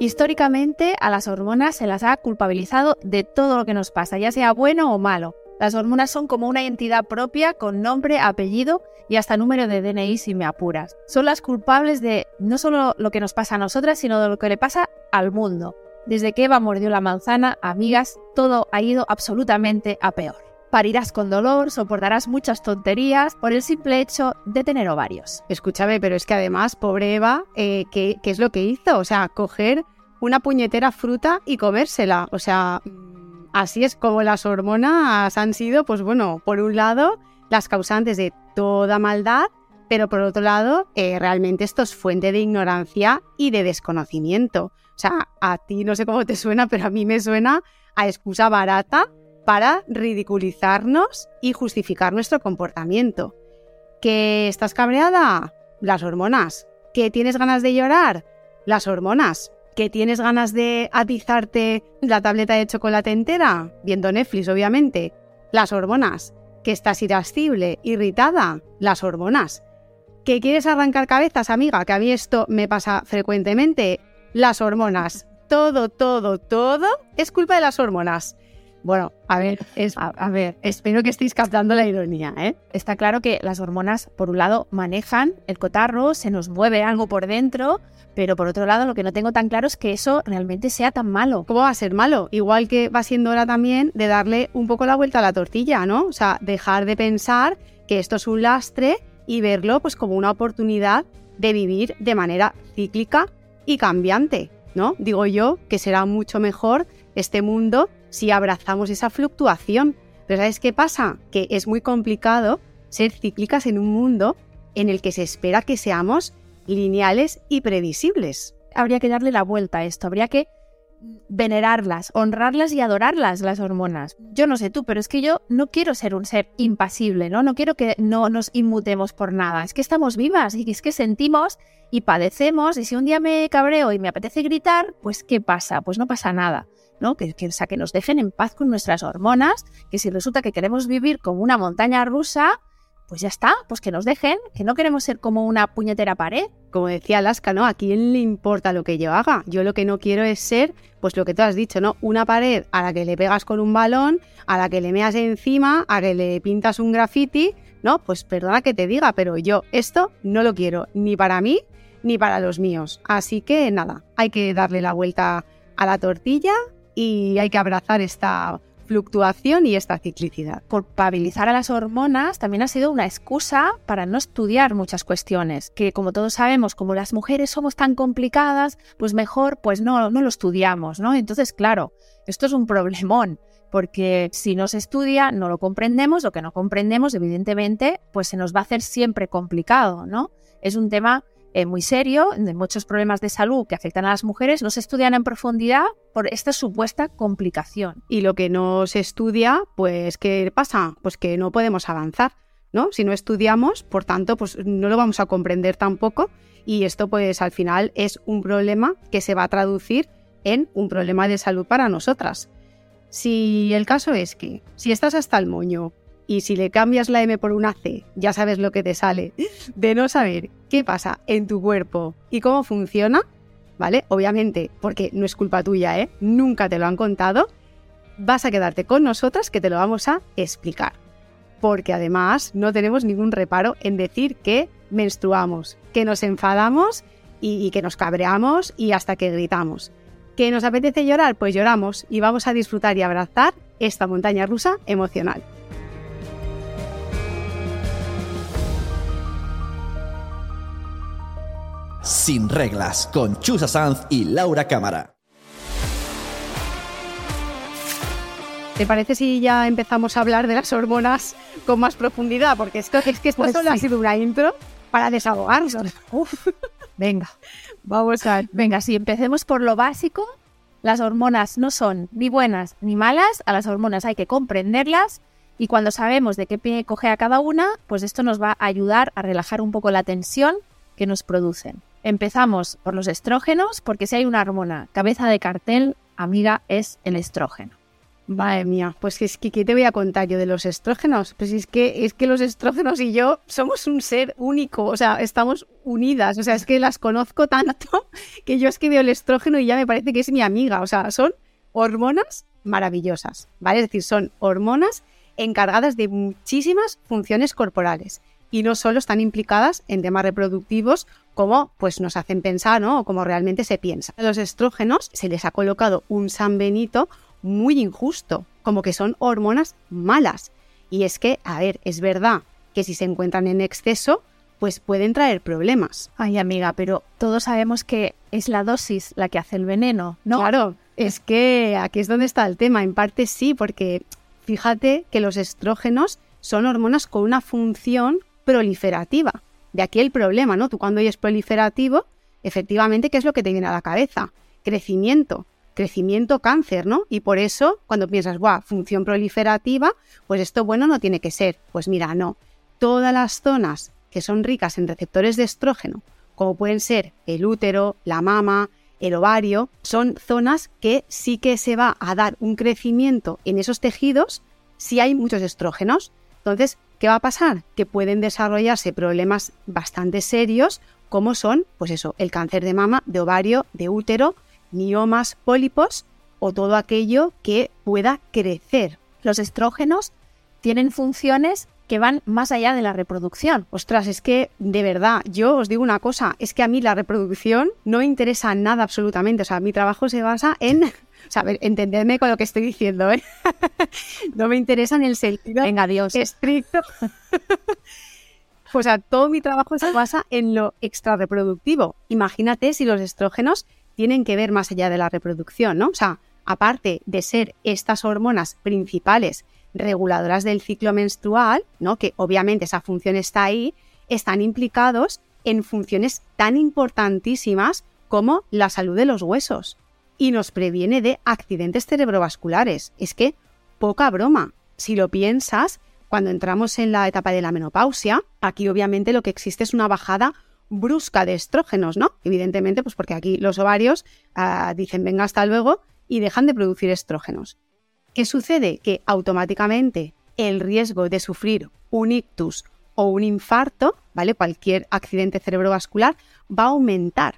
Históricamente a las hormonas se las ha culpabilizado de todo lo que nos pasa, ya sea bueno o malo. Las hormonas son como una entidad propia con nombre, apellido y hasta número de DNI si me apuras. Son las culpables de no solo lo que nos pasa a nosotras, sino de lo que le pasa al mundo. Desde que Eva mordió la manzana, amigas, todo ha ido absolutamente a peor. Parirás con dolor, soportarás muchas tonterías por el simple hecho de tener ovarios. Escúchame, pero es que además, pobre Eva, eh, ¿qué, ¿qué es lo que hizo? O sea, coger una puñetera fruta y comérsela. O sea, así es como las hormonas han sido, pues bueno, por un lado, las causantes de toda maldad, pero por otro lado, eh, realmente esto es fuente de ignorancia y de desconocimiento. O sea, a ti no sé cómo te suena, pero a mí me suena a excusa barata para ridiculizarnos y justificar nuestro comportamiento. ¿Que estás cabreada? Las hormonas. ¿Que tienes ganas de llorar? Las hormonas. ¿Que tienes ganas de atizarte la tableta de chocolate entera? Viendo Netflix, obviamente. Las hormonas. ¿Que estás irascible, irritada? Las hormonas. ¿Que quieres arrancar cabezas, amiga? Que a mí esto me pasa frecuentemente. Las hormonas. Todo, todo, todo es culpa de las hormonas. Bueno, a ver, a, ver, espero que estéis captando la ironía, ¿eh? Está claro que las hormonas, por un lado, manejan el cotarro, se nos mueve algo por dentro, pero por otro lado, lo que no tengo tan claro es que eso realmente sea tan malo. ¿Cómo va a ser malo? Igual que va siendo hora también de darle un poco la vuelta a la tortilla, ¿no? O sea, dejar de pensar que esto es un lastre y verlo pues como una oportunidad de vivir de manera cíclica y cambiante, ¿no? Digo yo que será mucho mejor este mundo si abrazamos esa fluctuación. Pero ¿sabes qué pasa? Que es muy complicado ser cíclicas en un mundo en el que se espera que seamos lineales y previsibles. Habría que darle la vuelta a esto, habría que venerarlas, honrarlas y adorarlas las hormonas. Yo no sé tú, pero es que yo no quiero ser un ser impasible, ¿no? No quiero que no nos inmutemos por nada. Es que estamos vivas y es que sentimos y padecemos y si un día me cabreo y me apetece gritar, pues ¿qué pasa? Pues no pasa nada. ¿No? Que, que, que nos dejen en paz con nuestras hormonas, que si resulta que queremos vivir como una montaña rusa, pues ya está, pues que nos dejen, que no queremos ser como una puñetera pared. Como decía Alaska, ¿no? ¿A quién le importa lo que yo haga? Yo lo que no quiero es ser, pues lo que tú has dicho, ¿no? Una pared a la que le pegas con un balón, a la que le meas encima, a que le pintas un graffiti, ¿no? Pues perdona que te diga, pero yo esto no lo quiero, ni para mí, ni para los míos. Así que nada, hay que darle la vuelta a la tortilla y hay que abrazar esta fluctuación y esta ciclicidad. Culpabilizar a las hormonas también ha sido una excusa para no estudiar muchas cuestiones, que como todos sabemos, como las mujeres somos tan complicadas, pues mejor pues no, no lo estudiamos, ¿no? Entonces, claro, esto es un problemón, porque si no se estudia, no lo comprendemos, lo que no comprendemos, evidentemente, pues se nos va a hacer siempre complicado, ¿no? Es un tema eh, muy serio, muchos problemas de salud que afectan a las mujeres, no se estudian en profundidad por esta supuesta complicación. Y lo que no se estudia, pues, ¿qué pasa? Pues que no podemos avanzar, ¿no? Si no estudiamos, por tanto, pues no lo vamos a comprender tampoco y esto, pues, al final es un problema que se va a traducir en un problema de salud para nosotras. Si el caso es que, si estás hasta el moño y si le cambias la M por una C, ya sabes lo que te sale de no saber qué pasa en tu cuerpo y cómo funciona, ¿vale? Obviamente, porque no es culpa tuya, ¿eh? Nunca te lo han contado. Vas a quedarte con nosotras que te lo vamos a explicar. Porque además no tenemos ningún reparo en decir que menstruamos, que nos enfadamos y, y que nos cabreamos y hasta que gritamos. ¿Que nos apetece llorar? Pues lloramos y vamos a disfrutar y abrazar esta montaña rusa emocional. Sin reglas con Chusa Sanz y Laura Cámara. ¿Te parece si ya empezamos a hablar de las hormonas con más profundidad? Porque esto, es que esto Pues solo ha sí. sido una intro para desahogarnos. Uf, venga. Vamos a ver. Venga, si empecemos por lo básico, las hormonas no son ni buenas ni malas, a las hormonas hay que comprenderlas y cuando sabemos de qué pie coge a cada una, pues esto nos va a ayudar a relajar un poco la tensión que nos producen. Empezamos por los estrógenos, porque si hay una hormona cabeza de cartel, amiga, es el estrógeno. Madre mía, pues es que ¿qué te voy a contar yo de los estrógenos? Pues es que es que los estrógenos y yo somos un ser único, o sea, estamos unidas, o sea, es que las conozco tanto que yo es que veo el estrógeno y ya me parece que es mi amiga, o sea, son hormonas maravillosas, ¿vale? Es decir, son hormonas encargadas de muchísimas funciones corporales y no solo están implicadas en temas reproductivos como pues nos hacen pensar, ¿no? O como realmente se piensa. A los estrógenos se les ha colocado un San Benito muy injusto, como que son hormonas malas. Y es que, a ver, es verdad que si se encuentran en exceso, pues pueden traer problemas. Ay, amiga, pero todos sabemos que es la dosis la que hace el veneno, ¿no? Claro, es que aquí es donde está el tema. En parte sí, porque fíjate que los estrógenos son hormonas con una función proliferativa. De aquí el problema, ¿no? Tú cuando oyes proliferativo, efectivamente, ¿qué es lo que te viene a la cabeza? Crecimiento crecimiento cáncer, ¿no? Y por eso, cuando piensas, guau, función proliferativa, pues esto bueno no tiene que ser. Pues mira, no. Todas las zonas que son ricas en receptores de estrógeno, como pueden ser el útero, la mama, el ovario, son zonas que sí que se va a dar un crecimiento en esos tejidos si hay muchos estrógenos. Entonces, ¿qué va a pasar? Que pueden desarrollarse problemas bastante serios, como son, pues eso, el cáncer de mama, de ovario, de útero, miomas, pólipos o todo aquello que pueda crecer. Los estrógenos tienen funciones que van más allá de la reproducción. Ostras, es que de verdad, yo os digo una cosa, es que a mí la reproducción no me interesa nada absolutamente. O sea, mi trabajo se basa en. O sea, a ver, entendedme con lo que estoy diciendo, ¿eh? no me interesa en el sentido Venga, Dios. estricto. o sea, todo mi trabajo se basa en lo extrarreproductivo. Imagínate si los estrógenos tienen que ver más allá de la reproducción, ¿no? O sea, aparte de ser estas hormonas principales reguladoras del ciclo menstrual, ¿no? Que obviamente esa función está ahí, están implicados en funciones tan importantísimas como la salud de los huesos y nos previene de accidentes cerebrovasculares. Es que, poca broma, si lo piensas, cuando entramos en la etapa de la menopausia, aquí obviamente lo que existe es una bajada brusca de estrógenos, ¿no? Evidentemente, pues porque aquí los ovarios ah, dicen venga hasta luego y dejan de producir estrógenos. ¿Qué sucede? Que automáticamente el riesgo de sufrir un ictus o un infarto, ¿vale? Cualquier accidente cerebrovascular va a aumentar.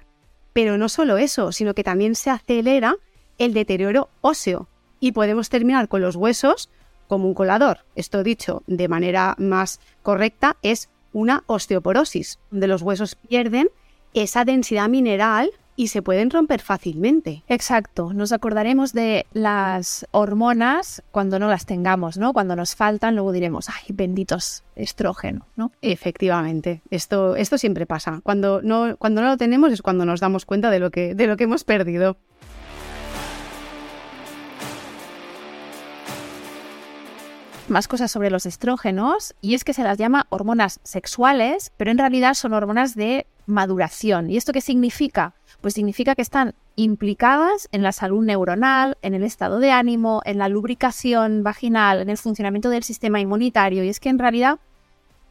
Pero no solo eso, sino que también se acelera el deterioro óseo y podemos terminar con los huesos como un colador. Esto dicho de manera más correcta es una osteoporosis, donde los huesos pierden esa densidad mineral y se pueden romper fácilmente. Exacto, nos acordaremos de las hormonas cuando no las tengamos, ¿no? Cuando nos faltan, luego diremos, ay, benditos estrógenos, ¿no? Efectivamente, esto, esto siempre pasa. Cuando no, cuando no lo tenemos es cuando nos damos cuenta de lo que, de lo que hemos perdido. más cosas sobre los estrógenos y es que se las llama hormonas sexuales, pero en realidad son hormonas de maduración. ¿Y esto qué significa? Pues significa que están implicadas en la salud neuronal, en el estado de ánimo, en la lubricación vaginal, en el funcionamiento del sistema inmunitario. Y es que en realidad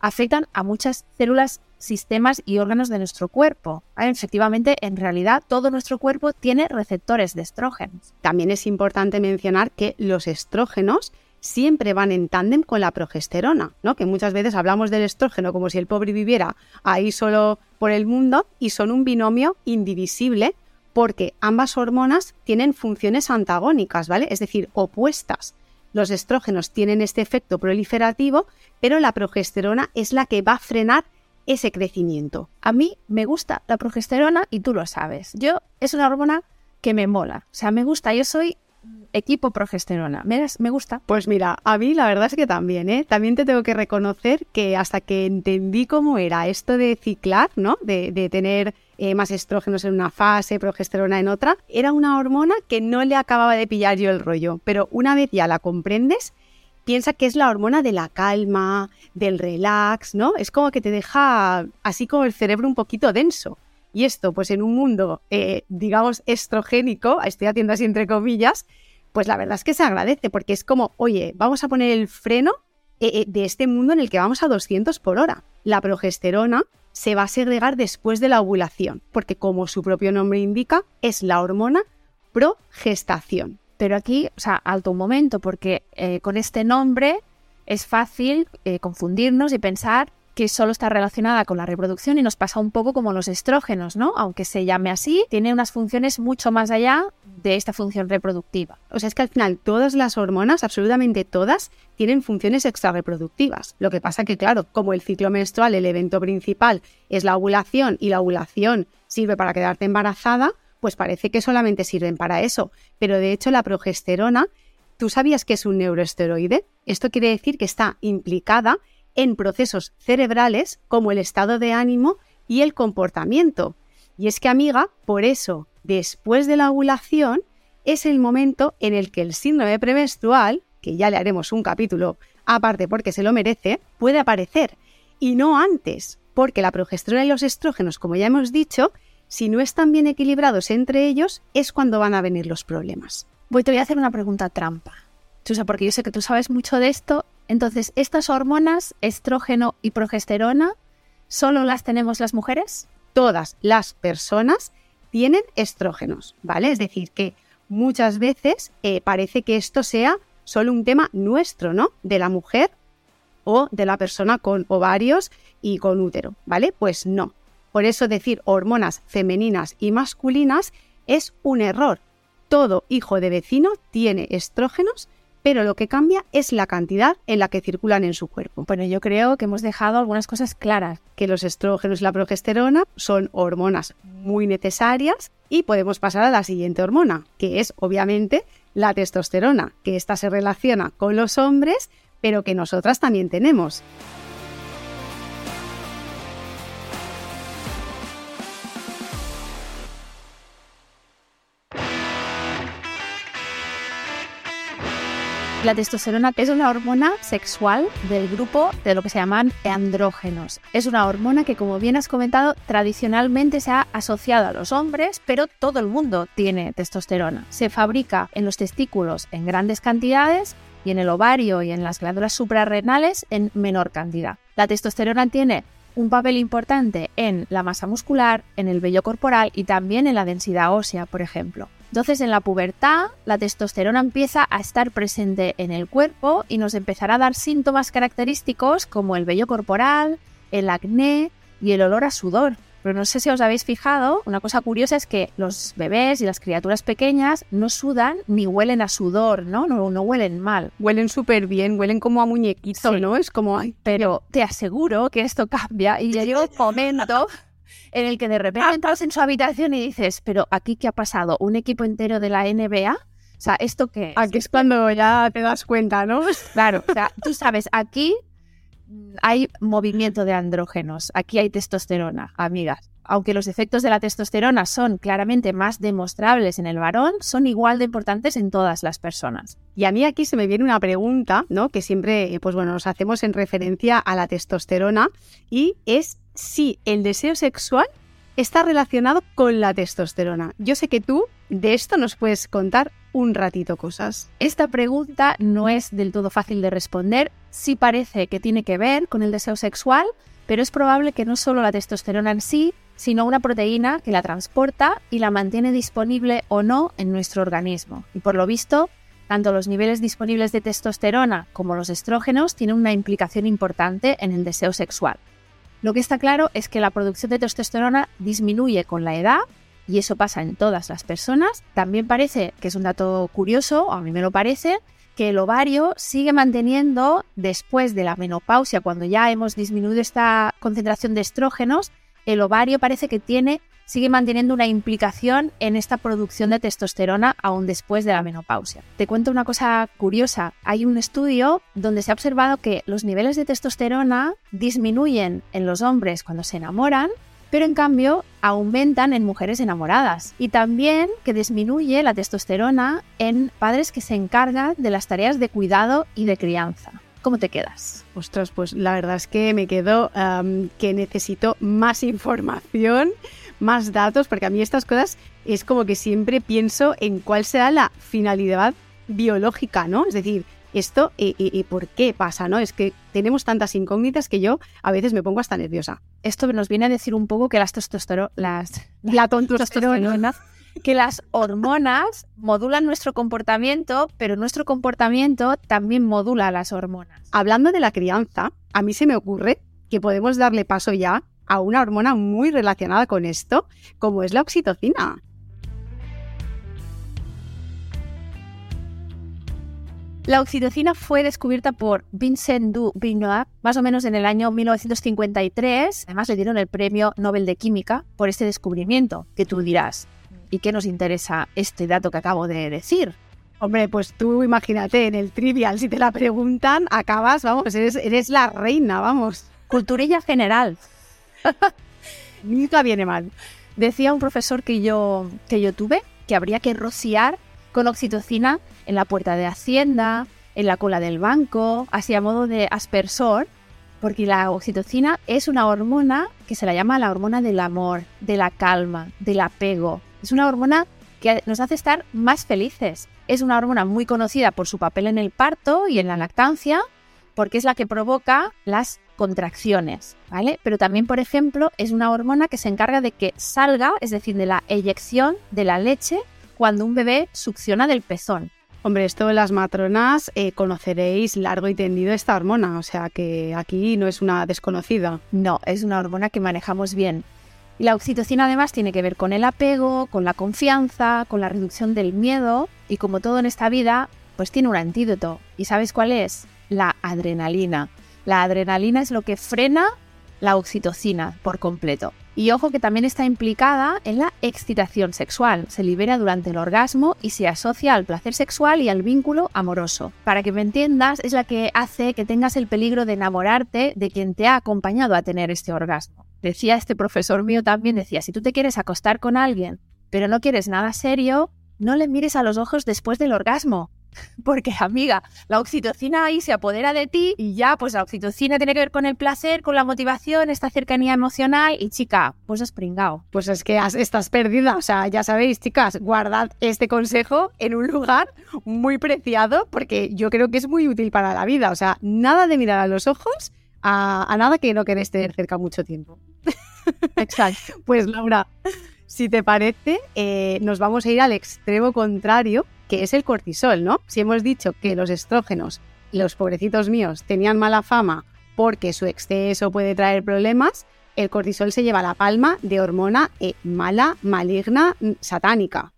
afectan a muchas células, sistemas y órganos de nuestro cuerpo. Efectivamente, en realidad todo nuestro cuerpo tiene receptores de estrógenos. También es importante mencionar que los estrógenos siempre van en tándem con la progesterona, ¿no? Que muchas veces hablamos del estrógeno como si el pobre viviera ahí solo por el mundo y son un binomio indivisible porque ambas hormonas tienen funciones antagónicas, ¿vale? Es decir, opuestas. Los estrógenos tienen este efecto proliferativo, pero la progesterona es la que va a frenar ese crecimiento. A mí me gusta la progesterona y tú lo sabes. Yo es una hormona que me mola. O sea, me gusta. Yo soy equipo progesterona. ¿Me, me gusta? Pues mira, a mí la verdad es que también, ¿eh? También te tengo que reconocer que hasta que entendí cómo era esto de ciclar, ¿no? De, tener eh, más estrógenos en una fase, progesterona en otra, era una hormona que no le acababa de pillar yo el rollo. Pero una vez ya la comprendes, piensa que es la hormona de la calma, del relax, ¿no? Es como que te deja así como el cerebro un poquito denso. Y esto, pues en un mundo, eh, digamos, estrogénico, estoy haciendo así entre comillas, pues la verdad es que se agradece porque es como, oye, vamos a poner el freno eh, eh, de este mundo en el que vamos a 200 por hora. La progesterona se va a segregar después de la ovulación, porque como su propio nombre indica, es la hormona progestación. Pero aquí, o sea, alto un momento, porque con este nombre es fácil confundirnos y pensar que solo está relacionada con la reproducción y nos pasa un poco como los estrógenos, ¿no? Aunque se llame así, tiene unas funciones mucho más allá de esta función reproductiva. O sea, es que al final todas las hormonas, absolutamente todas, tienen funciones extrarreproductivas. Lo que pasa que, claro, como el ciclo menstrual, el evento principal es la ovulación y la ovulación sirve para quedarte embarazada, pues parece que solamente sirven para eso. Pero de hecho la progesterona, ¿tú sabías que es un neuroesteroide? Esto quiere decir que está implicada en procesos cerebrales como el estado de ánimo y el comportamiento. Y es que, amiga, por eso, después de la ovulación, es el momento en el que el síndrome premenstrual, que ya le haremos un capítulo aparte porque se lo merece, puede aparecer. Y no antes, porque la progesterona y los estrógenos, como ya hemos dicho, si no están bien equilibrados entre ellos, es cuando van a venir los problemas. Voy, te voy a hacer una pregunta trampa. Chusa, porque yo sé que tú sabes mucho de esto entonces, ¿estas hormonas, estrógeno y progesterona, solo las tenemos las mujeres? Todas las personas tienen estrógenos, ¿vale? Es decir, que muchas veces eh, parece que esto sea solo un tema nuestro, ¿no? De la mujer o de la persona con ovarios y con útero, ¿vale? Pues no. Por eso decir hormonas femeninas y masculinas es un error. Todo hijo de vecino tiene estrógenos pero lo que cambia es la cantidad en la que circulan en su cuerpo. Bueno, yo creo que hemos dejado algunas cosas claras. Que los estrógenos y la progesterona son hormonas muy necesarias y podemos pasar a la siguiente hormona, que es obviamente la testosterona, que esta se relaciona con los hombres, pero que nosotras también tenemos. La testosterona es una hormona sexual del grupo de lo que se llaman andrógenos. Es una hormona que, como bien has comentado, tradicionalmente se ha asociado a los hombres, pero todo el mundo tiene testosterona. Se fabrica en los testículos en grandes cantidades y en el ovario y en las glándulas suprarrenales en menor cantidad. La testosterona tiene un papel importante en la masa muscular, en el vello corporal y también en la densidad ósea, por ejemplo. Entonces en la pubertad la testosterona empieza a estar presente en el cuerpo y nos empezará a dar síntomas característicos como el vello corporal, el acné y el olor a sudor. Pero no sé si os habéis fijado, una cosa curiosa es que los bebés y las criaturas pequeñas no sudan ni huelen a sudor, ¿no? No, no huelen mal. Huelen súper bien, huelen como a muñequito, ¿no? Es como, ay, pero te aseguro que esto cambia y ya llega un momento en el que de repente ah. entras en su habitación y dices, pero aquí qué ha pasado, un equipo entero de la NBA. O sea, ¿esto qué es? Aquí es cuando ya te das cuenta, ¿no? Claro, o sea, tú sabes, aquí hay movimiento de andrógenos, aquí hay testosterona, amigas. Aunque los efectos de la testosterona son claramente más demostrables en el varón, son igual de importantes en todas las personas. Y a mí aquí se me viene una pregunta, ¿no? Que siempre, pues bueno, nos hacemos en referencia a la testosterona y es si el deseo sexual está relacionado con la testosterona. Yo sé que tú de esto nos puedes contar un ratito cosas. Esta pregunta no es del todo fácil de responder. Sí parece que tiene que ver con el deseo sexual, pero es probable que no solo la testosterona en sí, sino una proteína que la transporta y la mantiene disponible o no en nuestro organismo. Y por lo visto, tanto los niveles disponibles de testosterona como los estrógenos tienen una implicación importante en el deseo sexual. Lo que está claro es que la producción de testosterona disminuye con la edad y eso pasa en todas las personas. También parece, que es un dato curioso, a mí me lo parece, que el ovario sigue manteniendo después de la menopausia, cuando ya hemos disminuido esta concentración de estrógenos, el ovario parece que tiene sigue manteniendo una implicación en esta producción de testosterona aún después de la menopausia. Te cuento una cosa curiosa. Hay un estudio donde se ha observado que los niveles de testosterona disminuyen en los hombres cuando se enamoran, pero en cambio aumentan en mujeres enamoradas. Y también que disminuye la testosterona en padres que se encargan de las tareas de cuidado y de crianza. ¿Cómo te quedas? Ostras, pues la verdad es que me quedo que necesito más información más datos, porque a mí estas cosas es como que siempre pienso en cuál será la finalidad biológica, ¿no? Es decir, esto y, y- y por qué pasa, ¿no? Es que tenemos tantas incógnitas que yo a veces me pongo hasta nerviosa. Esto nos viene a decir un poco que las testosterona, las La testosterona, que las hormonas modulan nuestro comportamiento, pero nuestro comportamiento también modula las hormonas. Hablando de la crianza, a mí se me ocurre que podemos darle paso ya a una hormona muy relacionada con esto, como es la oxitocina. La oxitocina fue descubierta por Vincent du Villeneuve más o menos en el año 1953. Además le dieron el premio Nobel de Química por este descubrimiento, que tú dirás, ¿y qué nos interesa este dato que acabo de decir? Hombre, pues tú imagínate, en el trivial, si te la preguntan, acabas, vamos, eres, eres la reina, vamos. Culturilla general. Nunca viene mal. Decía un profesor que yo, que yo tuve que habría que rociar con oxitocina en la puerta de Hacienda, en la cola del banco, así a modo de aspersor, porque la oxitocina es una hormona que se la llama la hormona del amor, de la calma, del apego. Es una hormona que nos hace estar más felices. Es una hormona muy conocida por su papel en el parto y en la lactancia, porque es la que provoca las contracciones, ¿vale? Pero también, por ejemplo, es una hormona que se encarga de que salga, es decir, de la eyección de la leche cuando un bebé succiona del pezón. Hombre, esto las matronas eh, conoceréis largo y tendido esta hormona, o sea que aquí no es una desconocida. No, es una hormona que manejamos bien. Y la oxitocina además tiene que ver con el apego, con la confianza, con la reducción del miedo y como todo en esta vida, pues tiene un antídoto. ¿Y sabes cuál es? La adrenalina. La adrenalina es lo que frena la oxitocina por completo. Y ojo que también está implicada en la excitación sexual. Se libera durante el orgasmo y se asocia al placer sexual y al vínculo amoroso. Para que me entiendas, es la que hace que tengas el peligro de enamorarte de quien te ha acompañado a tener este orgasmo. Decía este profesor mío también, decía, si tú te quieres acostar con alguien, pero no quieres nada serio, no le mires a los ojos después del orgasmo. Porque, amiga, la oxitocina ahí se apodera de ti y ya, pues la oxitocina tiene que ver con el placer, con la motivación, esta cercanía emocional y chica, pues has pringao. Pues es que has- estás perdida, o sea, ya sabéis, chicas, guardad este consejo en un lugar muy preciado porque yo creo que es muy útil para la vida, o sea, nada de mirar a los ojos a, a nada que no queréis tener cerca mucho tiempo. Exacto. Pues Laura, si te parece, eh, nos vamos a ir al extremo contrario, que es el cortisol, ¿no? Si hemos dicho que los estrógenos, los pobrecitos míos, tenían mala fama porque su exceso puede traer problemas, el cortisol se lleva la palma de hormona eh, mala, maligna, mm, satánica.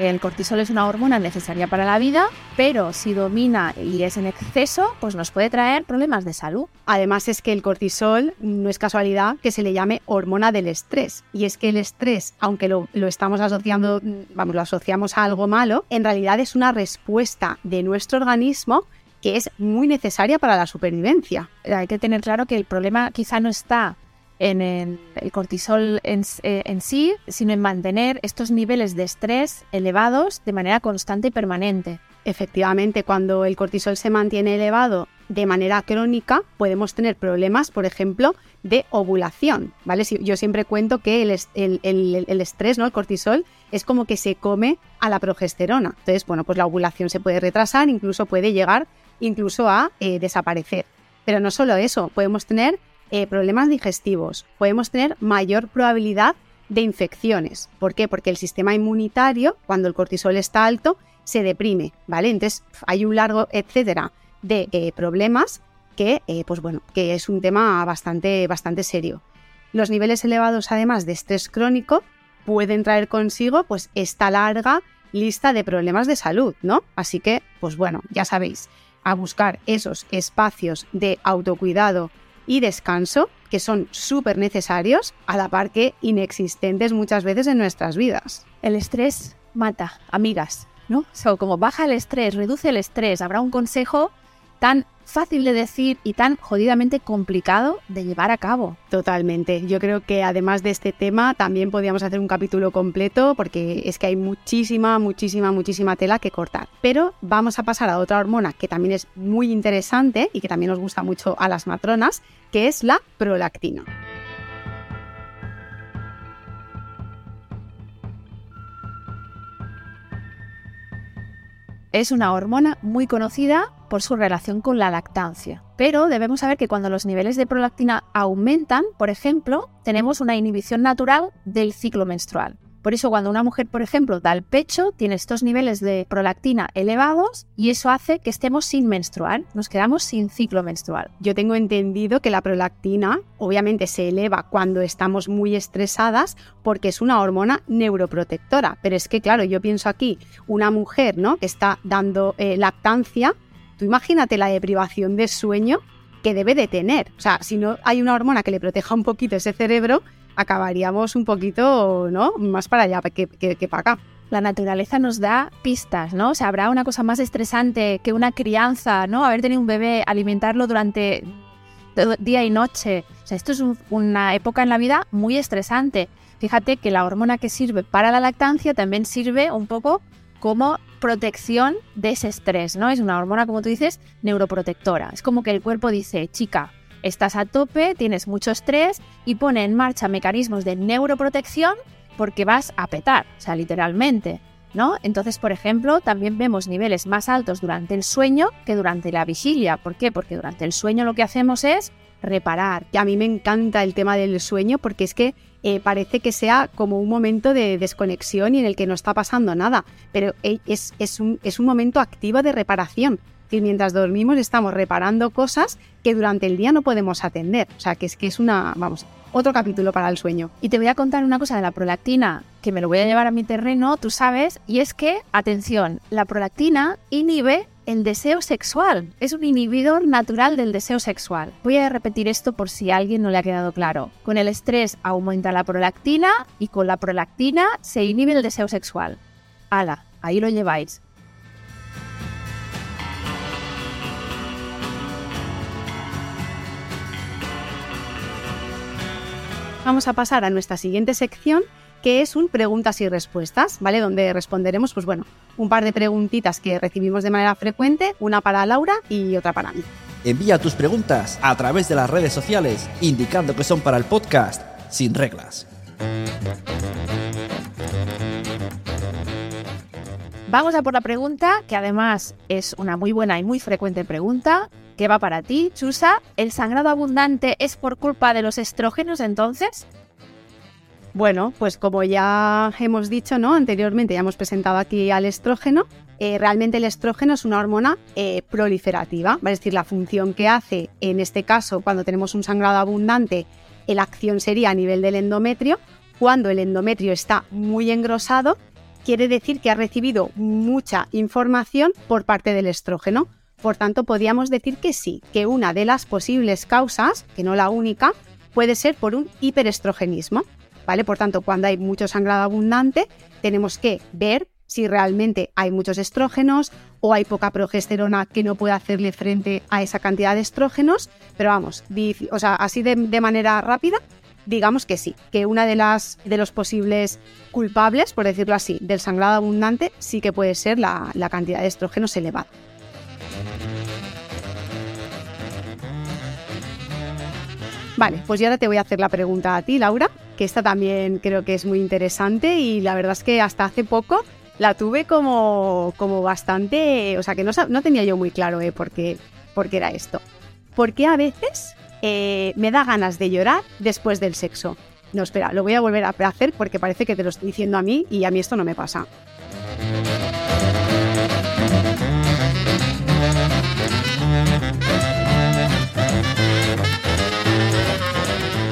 El cortisol es una hormona necesaria para la vida, pero si domina y es en exceso, pues nos puede traer problemas de salud. Además es que el cortisol no es casualidad que se le llame hormona del estrés. Y es que el estrés, aunque lo, lo estamos asociando, vamos, lo asociamos a algo malo, en realidad es una respuesta de nuestro organismo que es muy necesaria para la supervivencia. Hay que tener claro que el problema quizá no está en el, cortisol en, eh, en sí, sino en mantener estos niveles de estrés elevados de manera constante y permanente. Efectivamente, cuando el cortisol se mantiene elevado de manera crónica, podemos tener problemas, por ejemplo, de ovulación, ¿vale? Si- Yo siempre cuento que el estrés, ¿no? El cortisol, es como que se come a la progesterona. Entonces, bueno, pues la ovulación se puede retrasar, incluso puede llegar incluso a eh, desaparecer. Pero no solo eso, podemos tener eh, problemas digestivos, podemos tener mayor probabilidad de infecciones. ¿Por qué? Porque el sistema inmunitario, cuando el cortisol está alto, se deprime, ¿vale? Entonces hay un largo etcétera de eh, problemas que, eh, pues bueno, que es un tema bastante, bastante serio. Los niveles elevados, además de estrés crónico, pueden traer consigo, pues, esta larga lista de problemas de salud, ¿no? Así que, pues bueno, ya sabéis, a buscar esos espacios de autocuidado y descanso que son súper necesarios, a la par que inexistentes muchas veces en nuestras vidas. El estrés mata, amigas, ¿no? So, como baja el estrés, reduce el estrés, habrá un consejo tan fácil de decir y tan jodidamente complicado de llevar a cabo. Totalmente. Yo creo que además de este tema también podríamos hacer un capítulo completo porque es que hay muchísima, muchísima, muchísima tela que cortar. Pero vamos a pasar a otra hormona que también es muy interesante y que también nos gusta mucho a las matronas, que es la prolactina. Es una hormona muy conocida por su relación con la lactancia. Pero debemos saber que cuando los niveles de prolactina aumentan, por ejemplo, tenemos una inhibición natural del ciclo menstrual. Por eso cuando una mujer, por ejemplo, da el pecho, tiene estos niveles de prolactina elevados y eso hace que estemos sin menstruar, nos quedamos sin ciclo menstrual. Yo tengo entendido que la prolactina obviamente se eleva cuando estamos muy estresadas porque es una hormona neuroprotectora, pero es que claro, yo pienso aquí, una mujer, ¿no? que está dando eh, lactancia, tú imagínate la deprivación de sueño que debe de tener. O sea, si no hay una hormona que le proteja un poquito ese cerebro, acabaríamos un poquito, ¿no? Más para allá que, para acá. La naturaleza nos da pistas, ¿no? O sea, habrá una cosa más estresante que una crianza, ¿no? Haber tenido un bebé, alimentarlo durante día y noche. O sea, esto es una época en la vida muy estresante. Fíjate que la hormona que sirve para la lactancia también sirve un poco como protección de ese estrés, ¿no? Es una hormona, como tú dices, neuroprotectora. Es como que el cuerpo dice, chica, estás a tope, tienes mucho estrés y pone en marcha mecanismos de neuroprotección porque vas a petar, o sea, literalmente. ¿No? Entonces, por ejemplo, también vemos niveles más altos durante el sueño que durante la vigilia. ¿Por qué? Porque durante el sueño lo que hacemos es reparar. A mí me encanta el tema del sueño porque es que eh, parece que sea como un momento de desconexión y en el que no está pasando nada, pero eh, es, es, un, es un momento activo de reparación que mientras dormimos estamos reparando cosas que durante el día no podemos atender. O sea, que es que es una, vamos, otro capítulo para el sueño. Y te voy a contar una cosa de la prolactina que me lo voy a llevar a mi terreno, tú sabes, y es que, atención, la prolactina inhibe el deseo sexual. Es un inhibidor natural del deseo sexual. Voy a repetir esto por si a alguien no le ha quedado claro. Con el estrés aumenta la prolactina y con la prolactina se inhibe el deseo sexual. Ala, ahí lo lleváis. Vamos a pasar a nuestra siguiente sección, que es un preguntas y respuestas, ¿vale? Donde responderemos, pues bueno, un par de preguntitas que recibimos de manera frecuente, una para Laura y otra para mí. Envía tus preguntas a través de las redes sociales, indicando que son para el podcast Sin Reglas. Vamos a por la pregunta, que además es una muy buena y muy frecuente pregunta, ¿Qué va para ti, Chusa. ¿El sangrado abundante es por culpa de los estrógenos entonces? Bueno, pues como ya hemos dicho, ¿no? Anteriormente ya hemos presentado aquí al estrógeno. Eh, realmente el estrógeno es una hormona eh, proliferativa, es decir, la función que hace en este caso cuando tenemos un sangrado abundante, la acción sería a nivel del endometrio. Cuando el endometrio está muy engrosado, quiere decir que ha recibido mucha información por parte del estrógeno. Por tanto, podríamos decir que sí, que una de las posibles causas, que no la única, puede ser por un hiperestrogenismo. ¿Vale? Por tanto, cuando hay mucho sangrado abundante, tenemos que ver si realmente hay muchos estrógenos o hay poca progesterona que no puede hacerle frente a esa cantidad de estrógenos. Pero vamos, o sea, así de, manera rápida, digamos que sí, que una de las de los posibles culpables, por decirlo así, del sangrado abundante sí que puede ser la, la cantidad de estrógenos elevada. Vale, pues yo ahora te voy a hacer la pregunta a ti, Laura, que esta también creo que es muy interesante y la verdad es que hasta hace poco la tuve como, como bastante, o sea que no, no tenía yo muy claro eh, por, qué, era esto. ¿Por qué a veces eh, me da ganas de llorar después del sexo? No, espera, lo voy a volver a hacer porque parece que te lo estoy diciendo a mí y a mí esto no me pasa.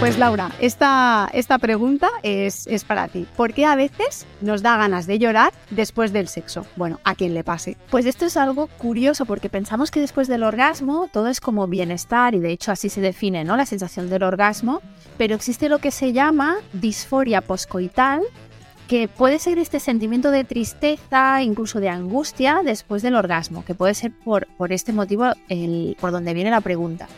Pues Laura, esta, esta pregunta es, es, para ti. ¿Por qué a veces nos da ganas de llorar después del sexo? Bueno, a quien le pase. Pues esto es algo curioso porque pensamos que después del orgasmo todo es como bienestar y de hecho así se define ¿no? la sensación del orgasmo, pero existe lo que se llama disforia poscoital que puede ser este sentimiento de tristeza, incluso de angustia después del orgasmo, que puede ser por, por este motivo el, por donde viene la pregunta.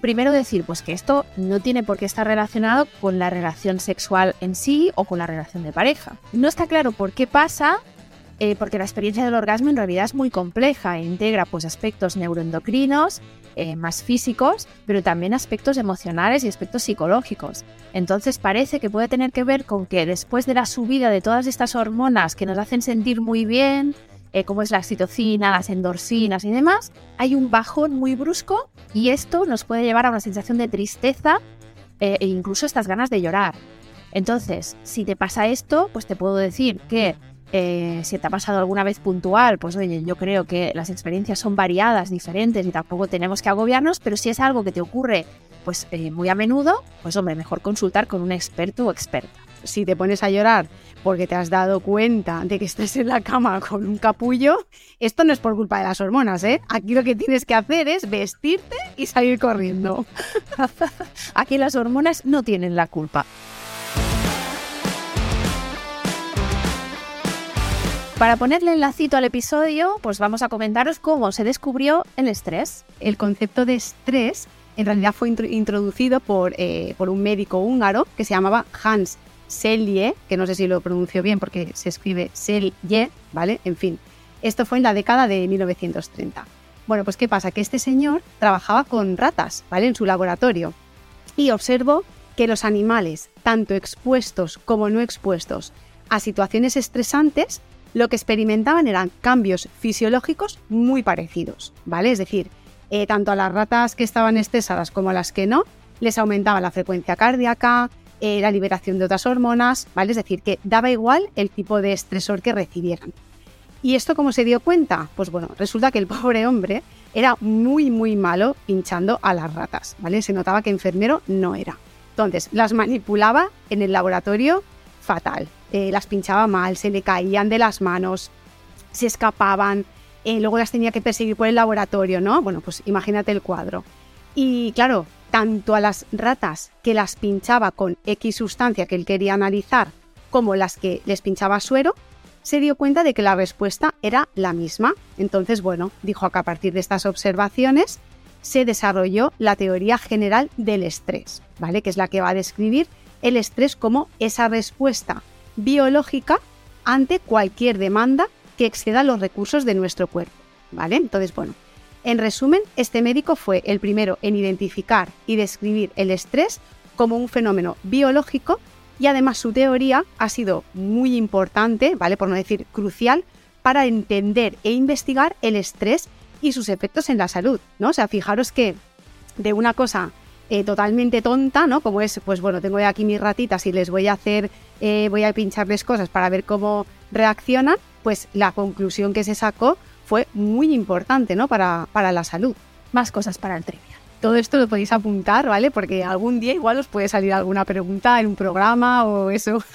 Primero decir, pues que esto no tiene por qué estar relacionado con la relación sexual en sí o con la relación de pareja. No está claro por qué pasa, eh, porque la experiencia del orgasmo en realidad es muy compleja e integra pues aspectos neuroendocrinos, eh, más físicos, pero también aspectos emocionales y aspectos psicológicos. Entonces parece que puede tener que ver con que después de la subida de todas estas hormonas que nos hacen sentir muy bien, eh, como es la oxitocina, las endorfinas y demás, hay un bajón muy brusco y esto nos puede llevar a una sensación de tristeza eh, e incluso estas ganas de llorar. Entonces, si te pasa esto, pues te puedo decir que eh, si te ha pasado alguna vez puntual, pues oye, yo creo que las experiencias son variadas, diferentes y tampoco tenemos que agobiarnos, pero si es algo que te ocurre pues muy a menudo, pues hombre, mejor consultar con un experto o experta. Si te pones a llorar porque te has dado cuenta de que estés en la cama con un capullo, esto no es por culpa de las hormonas, ¿eh? Aquí lo que tienes que hacer es vestirte y salir corriendo. Aquí las hormonas no tienen la culpa. Para ponerle el lacito al episodio, pues vamos a comentaros cómo se descubrió el estrés. El concepto de estrés en realidad fue intro- introducido por, eh, por un médico húngaro que se llamaba Hans Selye, que no sé si lo pronuncio bien porque se escribe Selye, ¿vale? En fin, esto fue en la década de 1930. Bueno, pues ¿qué pasa? Que este señor trabajaba con ratas, ¿vale? En su laboratorio y observó que los animales, tanto expuestos como no expuestos a situaciones estresantes, lo que experimentaban eran cambios fisiológicos muy parecidos, ¿vale? Es decir, eh, tanto a las ratas que estaban estresadas como a las que no, les aumentaba la frecuencia cardíaca, eh, la liberación de otras hormonas, ¿vale? Es decir, que daba igual el tipo de estresor que recibieran. ¿Y esto cómo se dio cuenta? Pues bueno, resulta que el pobre hombre era muy, muy malo pinchando a las ratas, ¿vale? Se notaba que enfermero no era. Entonces, las manipulaba en el laboratorio fatal. Eh, las pinchaba mal, se le caían de las manos, se escapaban, eh, luego las tenía que perseguir por el laboratorio, ¿no? Bueno, pues imagínate el cuadro. Y claro, tanto a las ratas que las pinchaba con X sustancia que él quería analizar, como las que les pinchaba suero, se dio cuenta de que la respuesta era la misma. Entonces, bueno, dijo que a partir de estas observaciones se desarrolló la teoría general del estrés, ¿vale? Que es la que va a describir el estrés como esa respuesta biológica ante cualquier demanda que exceda los recursos de nuestro cuerpo, ¿vale? Entonces, bueno, en resumen, este médico fue el primero en identificar y describir el estrés como un fenómeno biológico y además su teoría ha sido muy importante, ¿vale? Por no decir crucial, para entender e investigar el estrés y sus efectos en la salud, ¿no? O sea, fijaros que de una cosa eh, totalmente tonta, ¿no? Como es, pues bueno, tengo aquí mis ratitas y les voy a hacer, eh, voy a pincharles cosas para ver cómo reaccionan, pues la conclusión que se sacó fue muy importante, ¿no? Para, para la salud. Más cosas para el trivia. Todo esto lo podéis apuntar, ¿vale? Porque algún día igual os puede salir alguna pregunta en un programa o eso.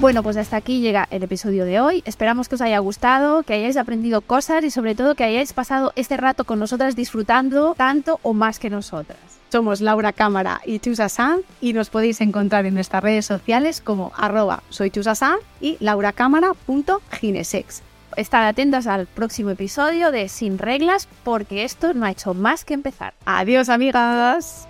Bueno, pues hasta aquí llega el episodio de hoy. Esperamos que os haya gustado, que hayáis aprendido cosas y sobre todo que hayáis pasado este rato con nosotras disfrutando tanto o más que nosotras. Somos Laura Cámara y Chusa San y nos podéis encontrar en nuestras redes sociales como arroba soy y lauracámara.ginesex. Estad atentas al próximo episodio de Sin Reglas porque esto no ha hecho más que empezar. Adiós amigas.